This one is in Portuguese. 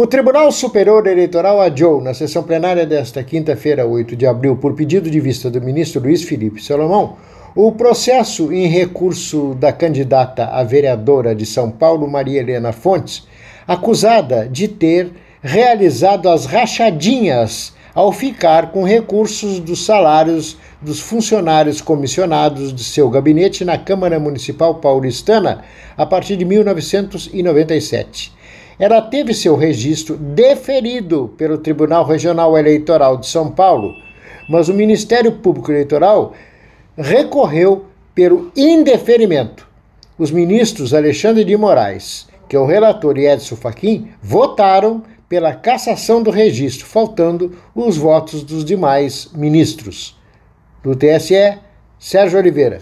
O Tribunal Superior Eleitoral adiou, na sessão plenária desta quinta-feira, 8 de abril, por pedido de vista do ministro Luiz Felipe Salomão, o processo em recurso da candidata a vereadora de São Paulo, Maria Helena Fontes, acusada de ter realizado as rachadinhas ao ficar com recursos dos salários dos funcionários comissionados de seu gabinete na Câmara Municipal Paulistana a partir de 1997. Ela teve seu registro deferido pelo Tribunal Regional Eleitoral de São Paulo, mas o Ministério Público Eleitoral recorreu pelo indeferimento. Os ministros Alexandre de Moraes, que é o relator, e Edson Fachin votaram pela cassação do registro, faltando os votos dos demais ministros. Do TSE, Sérgio Oliveira.